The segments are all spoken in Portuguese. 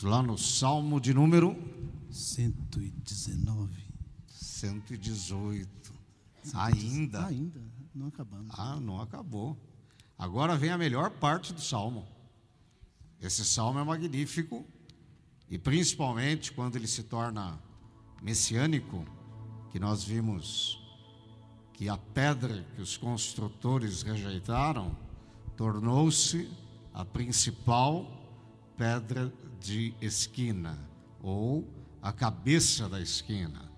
Lá no Salmo de número 119. 118. Ainda. Ainda, não acabamos. Ah, não acabou. Agora vem a melhor parte do salmo. Esse salmo é magnífico e principalmente quando ele se torna messiânico, que nós vimos que a pedra que os construtores rejeitaram tornou-se a principal pedra de esquina ou a cabeça da esquina.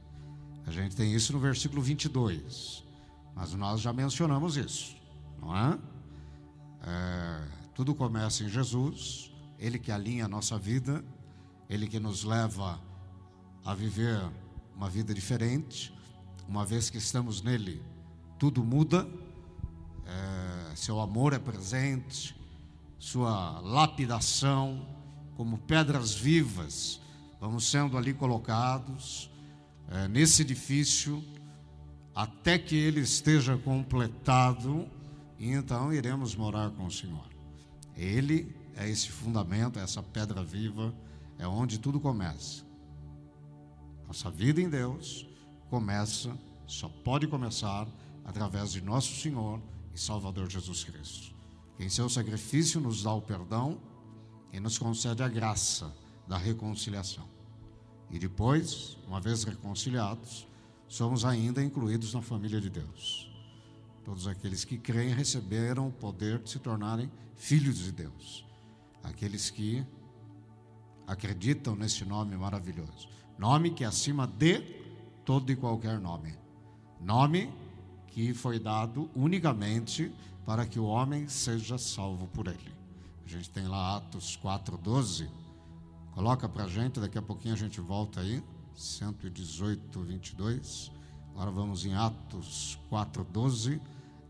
A gente tem isso no versículo 22, mas nós já mencionamos isso, não é? é tudo começa em Jesus, Ele que alinha a nossa vida, Ele que nos leva a viver uma vida diferente, uma vez que estamos nele, tudo muda, é, seu amor é presente, sua lapidação, como pedras vivas, vamos sendo ali colocados é, nesse edifício até que ele esteja completado, e então iremos morar com o Senhor. Ele é esse fundamento, essa pedra viva, é onde tudo começa. Nossa vida em Deus começa, só pode começar através de nosso Senhor e Salvador Jesus Cristo. Em seu sacrifício nos dá o perdão e nos concede a graça da reconciliação. E depois, uma vez reconciliados, somos ainda incluídos na família de Deus. Todos aqueles que creem receberam o poder de se tornarem filhos de Deus. Aqueles que acreditam nesse nome maravilhoso. Nome que é acima de todo e qualquer nome. Nome que foi dado unicamente para que o homem seja salvo por ele. A gente tem lá Atos 4:12. Coloca para a gente, daqui a pouquinho a gente volta aí. 118, 22. Agora vamos em Atos 4:12.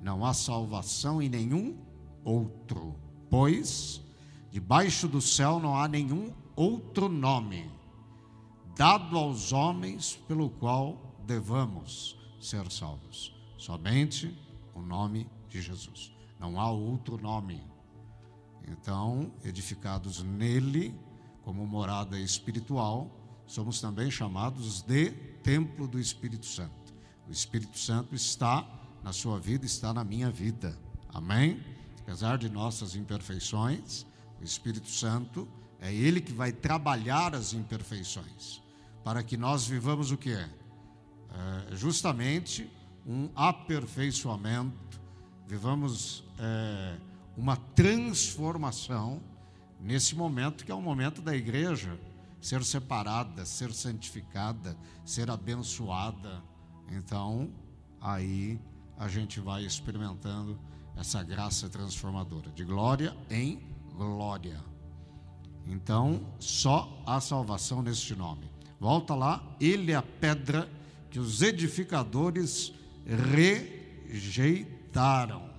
Não há salvação em nenhum outro, pois debaixo do céu não há nenhum outro nome dado aos homens pelo qual devamos ser salvos. Somente o nome de Jesus. Não há outro nome. Então, edificados nele, como morada espiritual, somos também chamados de templo do Espírito Santo. O Espírito Santo está na sua vida, está na minha vida. Amém? Apesar de nossas imperfeições, o Espírito Santo é ele que vai trabalhar as imperfeições, para que nós vivamos o que é? é justamente um aperfeiçoamento, vivamos é, uma transformação nesse momento que é o momento da igreja ser separada, ser santificada, ser abençoada. Então, aí a gente vai experimentando essa graça transformadora, de glória em glória. Então, só há salvação neste nome. Volta lá, ele é a pedra que os edificadores rejeitaram.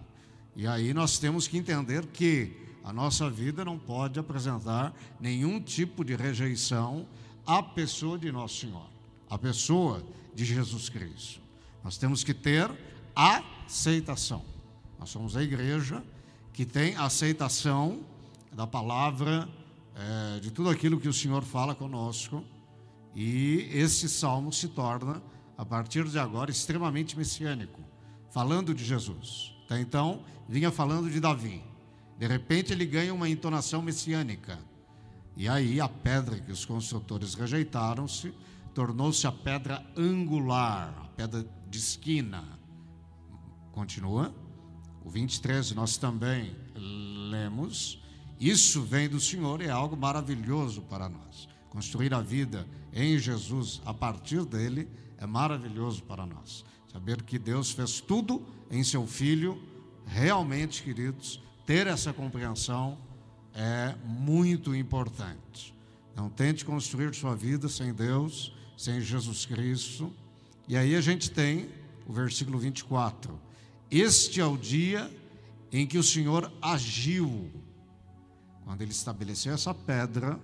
E aí nós temos que entender que a nossa vida não pode apresentar nenhum tipo de rejeição à pessoa de Nosso Senhor, à pessoa de Jesus Cristo. Nós temos que ter aceitação. Nós somos a igreja que tem aceitação da palavra, é, de tudo aquilo que o Senhor fala conosco, e esse salmo se torna, a partir de agora, extremamente messiânico, falando de Jesus. Até então, vinha falando de Davi. De repente, ele ganha uma entonação messiânica. E aí, a pedra que os construtores rejeitaram-se tornou-se a pedra angular, a pedra de esquina. Continua. O 23 nós também lemos. Isso vem do Senhor e é algo maravilhoso para nós. Construir a vida em Jesus a partir dele é maravilhoso para nós. Saber que Deus fez tudo em seu Filho, realmente, queridos, ter essa compreensão é muito importante. Não tente construir sua vida sem Deus, sem Jesus Cristo. E aí a gente tem o versículo 24. Este é o dia em que o Senhor agiu. Quando ele estabeleceu essa pedra,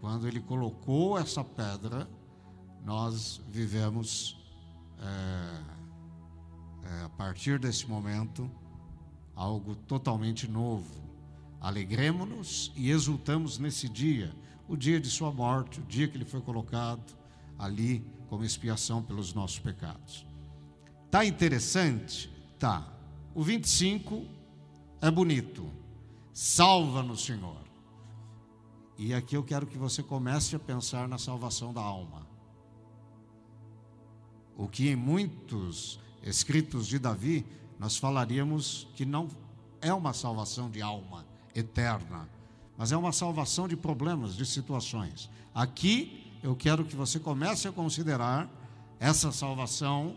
quando ele colocou essa pedra, nós vivemos é, é, a partir desse momento algo totalmente novo. Alegremos-nos e exultamos nesse dia. o dia de sua morte, o dia que ele foi colocado ali como expiação pelos nossos pecados. Tá interessante? Tá. O 25 é bonito. Salva-nos, Senhor. E aqui eu quero que você comece a pensar na salvação da alma. O que em muitos escritos de Davi nós falaríamos que não é uma salvação de alma eterna, mas é uma salvação de problemas, de situações. Aqui eu quero que você comece a considerar essa salvação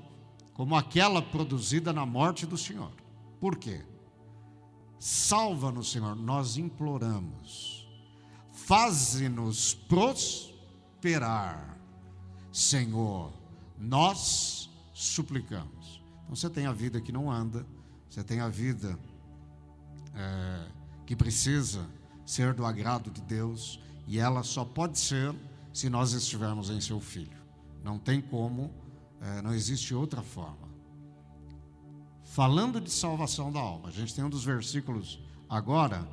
como aquela produzida na morte do Senhor. Por quê? Salva-nos, Senhor, nós imploramos. Faze-nos prosperar, Senhor, nós suplicamos. Então você tem a vida que não anda, você tem a vida é, que precisa ser do agrado de Deus, e ela só pode ser se nós estivermos em seu Filho. Não tem como, é, não existe outra forma. Falando de salvação da alma, a gente tem um dos versículos agora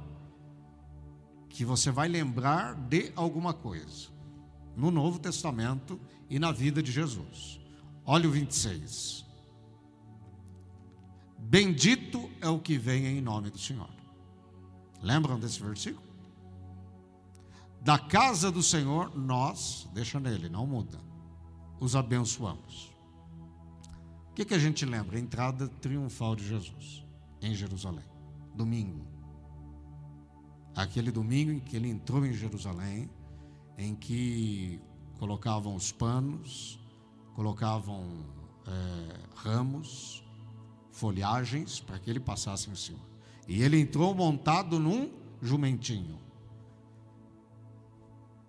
que você vai lembrar de alguma coisa no Novo Testamento e na vida de Jesus. Olha o 26. Bendito é o que vem em nome do Senhor. Lembram desse versículo? Da casa do Senhor, nós, deixa nele, não muda, os abençoamos. O que, que a gente lembra? Entrada triunfal de Jesus em Jerusalém, domingo. Aquele domingo em que ele entrou em Jerusalém, em que colocavam os panos, colocavam é, ramos, folhagens para que ele passasse em cima. E ele entrou montado num jumentinho.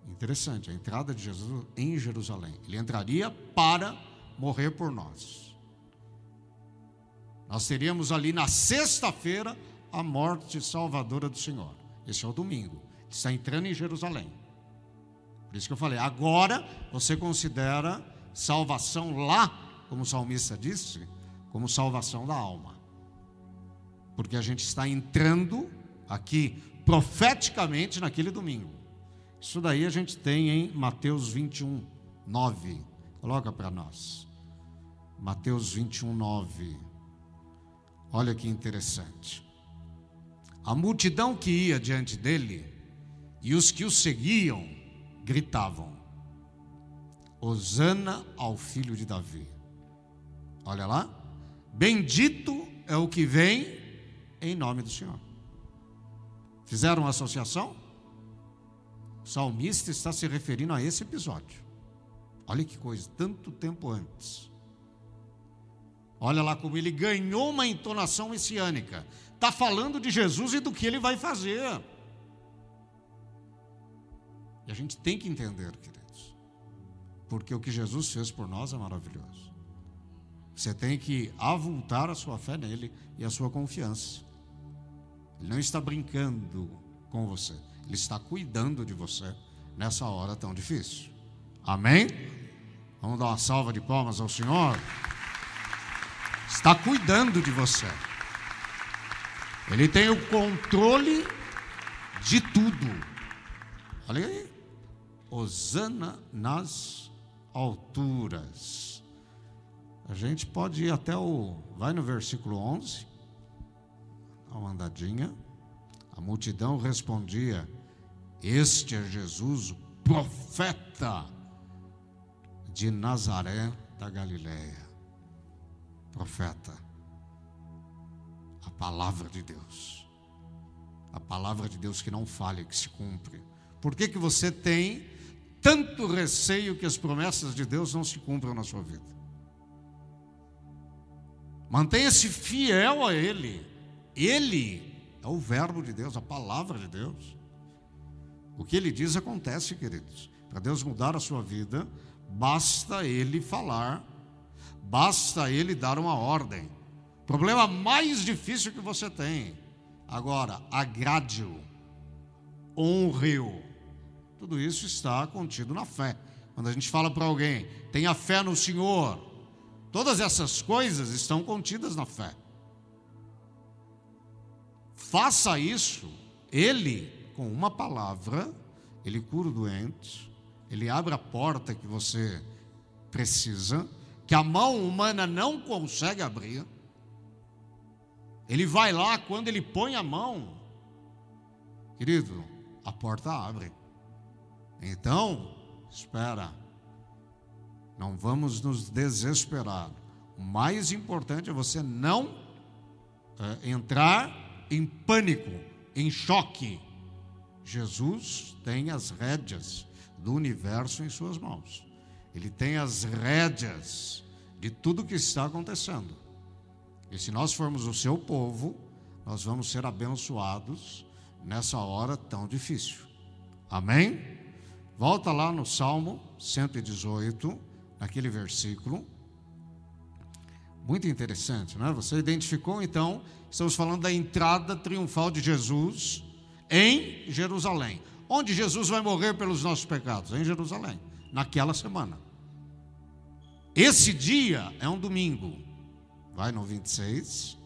Interessante, a entrada de Jesus em Jerusalém. Ele entraria para morrer por nós. Nós teríamos ali na sexta-feira a morte salvadora do Senhor. Esse é o domingo. Ele está entrando em Jerusalém. Por isso que eu falei, agora você considera salvação lá, como o salmista disse, como salvação da alma. Porque a gente está entrando aqui profeticamente naquele domingo. Isso daí a gente tem em Mateus 21, 9. Coloca para nós. Mateus 21, 9. Olha que interessante. A multidão que ia diante dele e os que o seguiam gritavam: Hosana ao filho de Davi. Olha lá. Bendito é o que vem em nome do Senhor. Fizeram uma associação? O salmista está se referindo a esse episódio. Olha que coisa, tanto tempo antes. Olha lá como ele ganhou uma entonação messiânica. Está falando de Jesus e do que ele vai fazer. E a gente tem que entender, queridos, porque o que Jesus fez por nós é maravilhoso. Você tem que avultar a sua fé nele e a sua confiança. Ele não está brincando com você, ele está cuidando de você nessa hora tão difícil. Amém? Vamos dar uma salva de palmas ao Senhor. Está cuidando de você. Ele tem o controle de tudo. Olha aí. Osana nas alturas. A gente pode ir até o. Vai no versículo 11. Dá uma andadinha. A multidão respondia: Este é Jesus, o profeta de Nazaré da Galileia. Profeta. A palavra de Deus. A palavra de Deus que não falha, que se cumpre. Por que, que você tem tanto receio que as promessas de Deus não se cumpram na sua vida. Mantenha-se fiel a Ele. Ele é o Verbo de Deus, a palavra de Deus. O que Ele diz acontece, queridos. Para Deus mudar a sua vida, basta Ele falar, basta Ele dar uma ordem. Problema mais difícil que você tem. Agora, agrade-o, honre-o tudo isso está contido na fé. Quando a gente fala para alguém, tenha fé no Senhor, todas essas coisas estão contidas na fé. Faça isso, Ele, com uma palavra, ele cura o doente, ele abre a porta que você precisa, que a mão humana não consegue abrir. Ele vai lá, quando ele põe a mão, querido, a porta abre. Então, espera, não vamos nos desesperar. O mais importante é você não é, entrar em pânico, em choque. Jesus tem as rédeas do universo em suas mãos. Ele tem as rédeas de tudo que está acontecendo. E se nós formos o seu povo, nós vamos ser abençoados nessa hora tão difícil. Amém? Volta lá no Salmo 118, naquele versículo. Muito interessante, não é? Você identificou então, estamos falando da entrada triunfal de Jesus em Jerusalém. Onde Jesus vai morrer pelos nossos pecados? Em Jerusalém, naquela semana. Esse dia é um domingo. Vai no 26,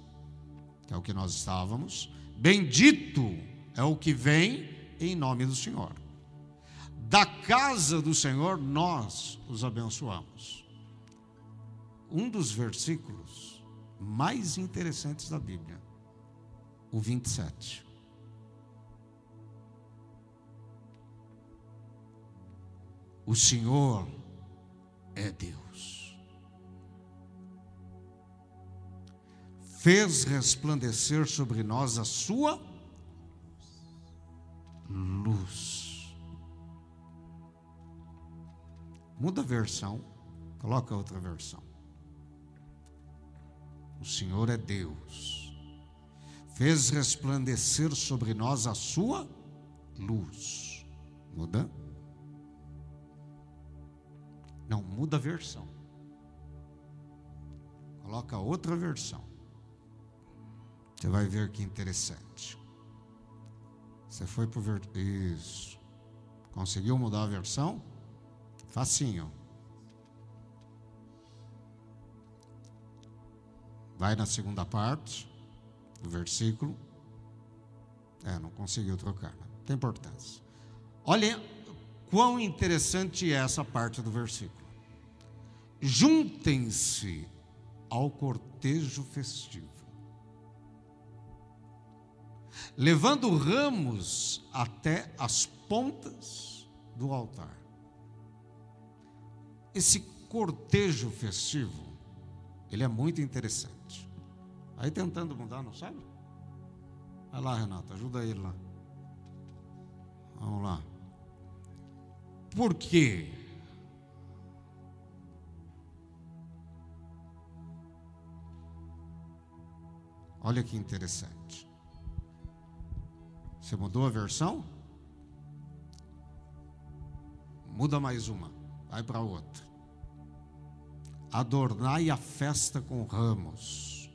que é o que nós estávamos. Bendito é o que vem em nome do Senhor. Da casa do Senhor nós os abençoamos. Um dos versículos mais interessantes da Bíblia, o 27. O Senhor é Deus. fez resplandecer sobre nós a sua luz. Muda a versão, coloca outra versão. O Senhor é Deus, fez resplandecer sobre nós a sua luz. Muda? Não, muda a versão. Coloca outra versão. Você vai ver que interessante. Você foi para ver... Isso. Conseguiu mudar a versão? Facinho. Vai na segunda parte do versículo. É, não conseguiu trocar. Não né? tem importância. Olha quão interessante é essa parte do versículo. Juntem-se ao cortejo festivo levando ramos até as pontas do altar. Esse cortejo festivo, ele é muito interessante. Aí tentando mudar, não sabe? Vai lá, Renata, ajuda ele lá. Vamos lá. Por quê? Olha que interessante. Você mudou a versão? Muda mais uma, vai para outra. Adornai a festa com ramos.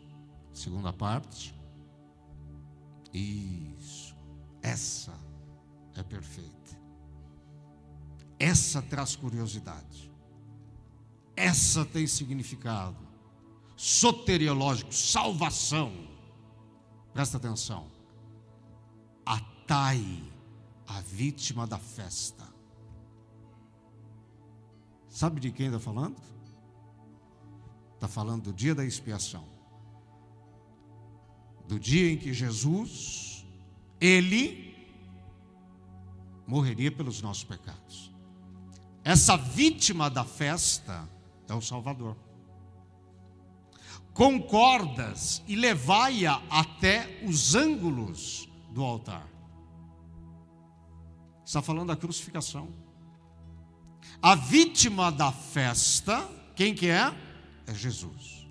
Segunda parte. Isso. Essa é perfeita. Essa traz curiosidade. Essa tem significado soteriológico, salvação. Presta atenção atai a vítima da festa. Sabe de quem está falando? Está falando do dia da expiação. Do dia em que Jesus, Ele, morreria pelos nossos pecados. Essa vítima da festa é o Salvador. Concordas e levai-a até os ângulos do altar. Está falando da crucificação. A vítima da festa, quem que é? É Jesus.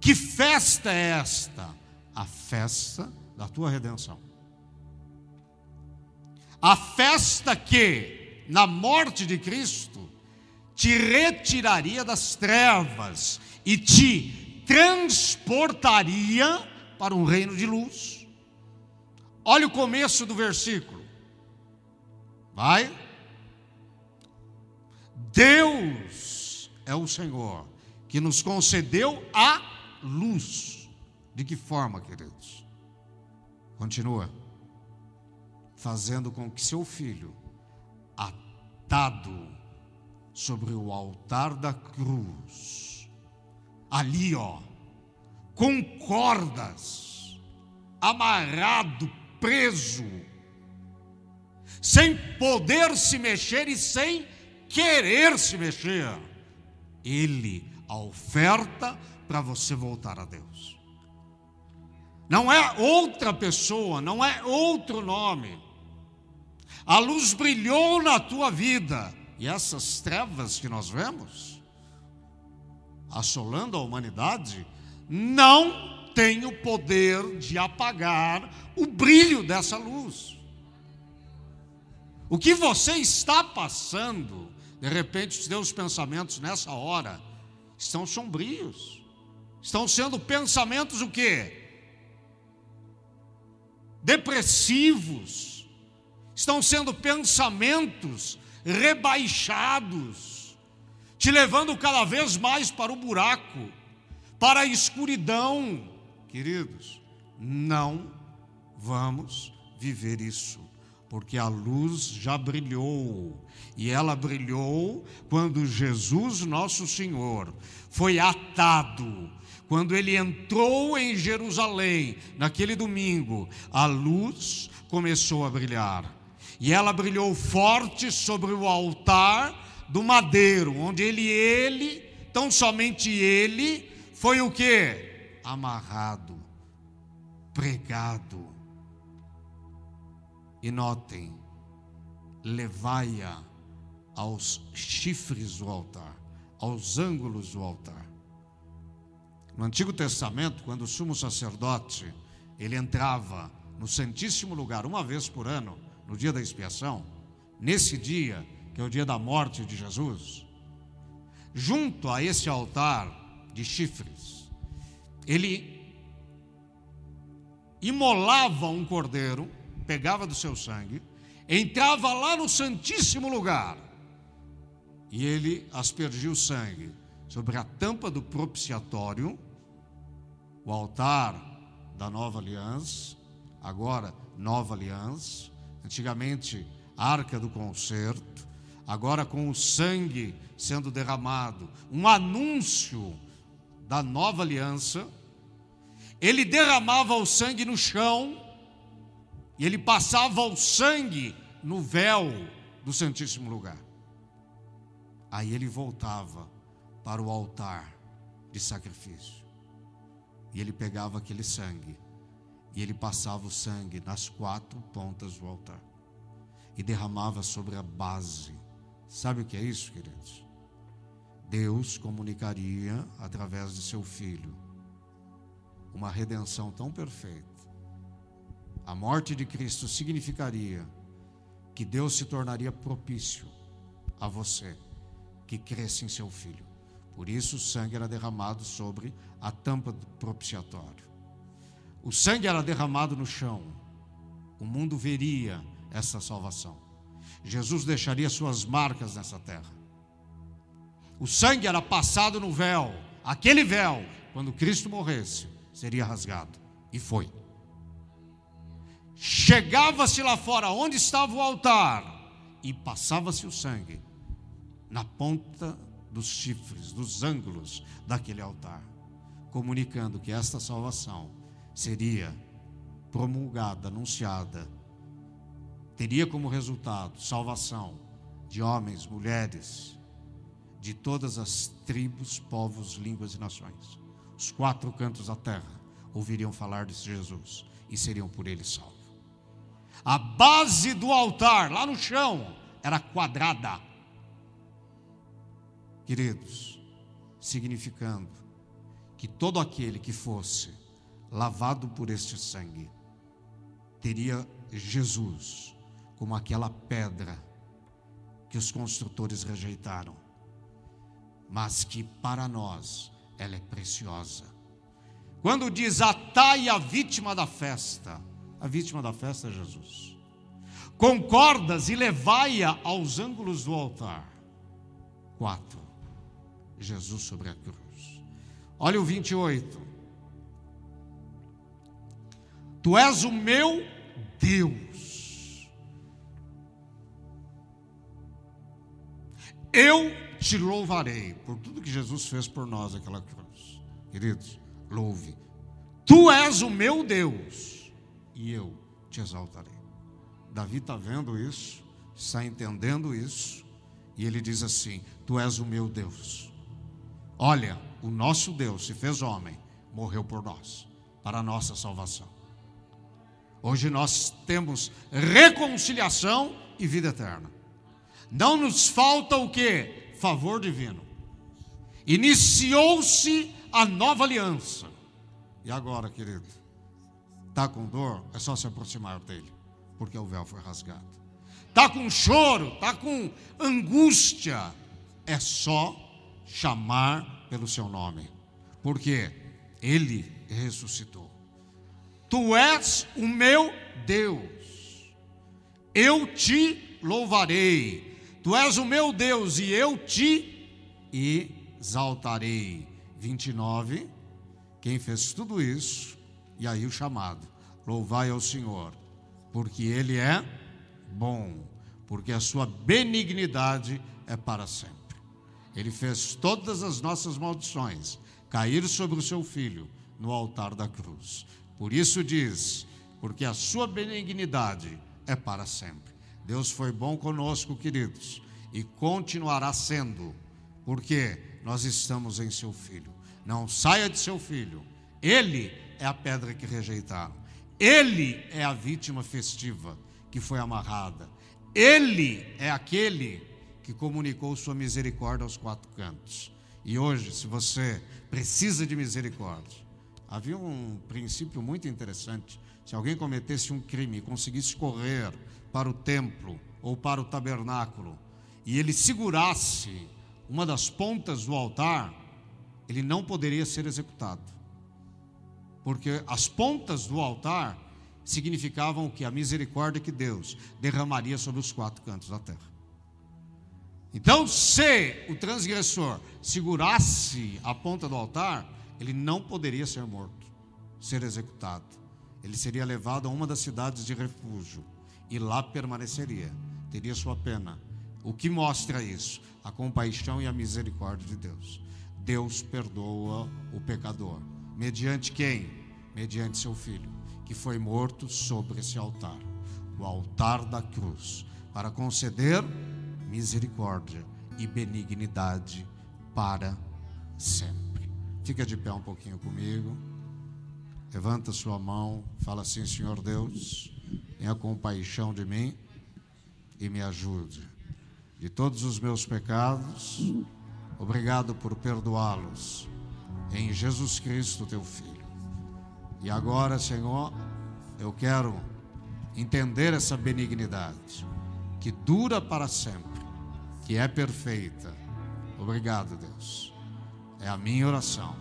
Que festa é esta? A festa da tua redenção. A festa que, na morte de Cristo, te retiraria das trevas e te transportaria para um reino de luz. Olha o começo do versículo. Vai. Deus é o Senhor que nos concedeu a luz. De que forma, queridos? Continua. Fazendo com que seu filho atado sobre o altar da cruz, ali, ó, com cordas, amarrado, preso, sem poder se mexer e sem querer se mexer. Ele a oferta para você voltar a Deus. Não é outra pessoa, não é outro nome. A luz brilhou na tua vida e essas trevas que nós vemos assolando a humanidade não tem o poder de apagar o brilho dessa luz. O que você está passando, de repente, os teus pensamentos nessa hora estão sombrios. Estão sendo pensamentos o quê? Depressivos. Estão sendo pensamentos rebaixados, te levando cada vez mais para o buraco, para a escuridão. Queridos, não vamos viver isso, porque a luz já brilhou, e ela brilhou quando Jesus, nosso Senhor, foi atado. Quando ele entrou em Jerusalém, naquele domingo, a luz começou a brilhar. E ela brilhou forte sobre o altar do madeiro, onde ele, ele, tão somente ele, foi o que? Amarrado, pregado. E notem, levai-a aos chifres do altar, aos ângulos do altar. No Antigo Testamento, quando o sumo sacerdote ele entrava no Santíssimo Lugar uma vez por ano, no dia da expiação, nesse dia, que é o dia da morte de Jesus, junto a esse altar de chifres, ele imolava um cordeiro, pegava do seu sangue, entrava lá no Santíssimo Lugar e ele aspergia o sangue sobre a tampa do propiciatório, o altar da nova aliança, agora nova aliança, Antigamente, arca do concerto, agora com o sangue sendo derramado, um anúncio da nova aliança. Ele derramava o sangue no chão e ele passava o sangue no véu do Santíssimo Lugar. Aí ele voltava para o altar de sacrifício. E ele pegava aquele sangue e ele passava o sangue nas quatro pontas do altar e derramava sobre a base. Sabe o que é isso, queridos? Deus comunicaria através de seu filho uma redenção tão perfeita. A morte de Cristo significaria que Deus se tornaria propício a você que cresce em seu filho. Por isso o sangue era derramado sobre a tampa do propiciatório. O sangue era derramado no chão. O mundo veria essa salvação. Jesus deixaria suas marcas nessa terra. O sangue era passado no véu. Aquele véu, quando Cristo morresse, seria rasgado. E foi. Chegava-se lá fora, onde estava o altar, e passava-se o sangue na ponta dos chifres, dos ângulos daquele altar, comunicando que esta salvação seria promulgada, anunciada, teria como resultado salvação de homens, mulheres, de todas as tribos, povos, línguas e nações. Os quatro cantos da terra ouviriam falar de Jesus e seriam por ele salvos. A base do altar, lá no chão, era quadrada. Queridos, significando que todo aquele que fosse lavado por este sangue, teria Jesus como aquela pedra que os construtores rejeitaram, mas que para nós ela é preciosa. Quando diz atai a vítima da festa, a vítima da festa é Jesus. Com cordas e levai-a aos ângulos do altar. Quatro. Jesus sobre a cruz. Olha o 28. Tu és o meu Deus. Eu te louvarei por tudo que Jesus fez por nós naquela cruz. Queridos, louve. Tu és o meu Deus e eu te exaltarei. Davi está vendo isso, está entendendo isso, e ele diz assim: Tu és o meu Deus. Olha, o nosso Deus se fez homem, morreu por nós, para a nossa salvação. Hoje nós temos reconciliação e vida eterna. Não nos falta o que? Favor divino. Iniciou-se a nova aliança. E agora, querido? Está com dor? É só se aproximar dele, porque o véu foi rasgado. Está com choro? Está com angústia? É só chamar pelo seu nome, porque ele ressuscitou. Tu és o meu Deus, eu te louvarei. Tu és o meu Deus e eu te exaltarei. 29. Quem fez tudo isso, e aí o chamado: louvai ao Senhor, porque Ele é bom, porque a sua benignidade é para sempre. Ele fez todas as nossas maldições cair sobre o seu filho no altar da cruz. Por isso diz: porque a sua benignidade é para sempre. Deus foi bom conosco, queridos, e continuará sendo, porque nós estamos em seu filho. Não saia de seu filho. Ele é a pedra que rejeitaram. Ele é a vítima festiva que foi amarrada. Ele é aquele que comunicou sua misericórdia aos quatro cantos. E hoje, se você precisa de misericórdia, havia um princípio muito interessante. Se alguém cometesse um crime e conseguisse correr para o templo ou para o tabernáculo e ele segurasse uma das pontas do altar, ele não poderia ser executado. Porque as pontas do altar significavam que a misericórdia que Deus derramaria sobre os quatro cantos da terra. Então, se o transgressor segurasse a ponta do altar, ele não poderia ser morto, ser executado. Ele seria levado a uma das cidades de refúgio e lá permaneceria, teria sua pena. O que mostra isso? A compaixão e a misericórdia de Deus. Deus perdoa o pecador. Mediante quem? Mediante seu filho, que foi morto sobre esse altar o altar da cruz para conceder misericórdia e benignidade para sempre. Fica de pé um pouquinho comigo. Levanta sua mão, fala assim: Senhor Deus, tenha compaixão de mim e me ajude. De todos os meus pecados, obrigado por perdoá-los em Jesus Cristo, teu Filho. E agora, Senhor, eu quero entender essa benignidade que dura para sempre que é perfeita. Obrigado, Deus. É a minha oração.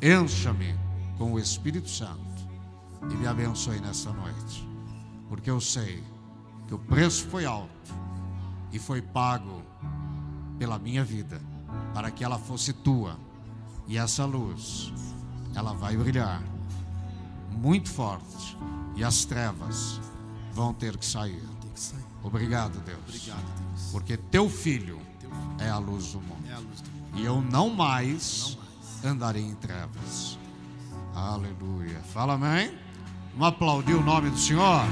Encha-me com o Espírito Santo e me abençoe nessa noite, porque eu sei que o preço foi alto e foi pago pela minha vida, para que ela fosse tua. E essa luz, ela vai brilhar muito forte e as trevas vão ter que sair. Obrigado, Deus. Porque teu filho é a luz do mundo. É. E eu não mais, não mais andarei em trevas. Aleluia. Fala amém. Vamos aplaudir o nome do Senhor.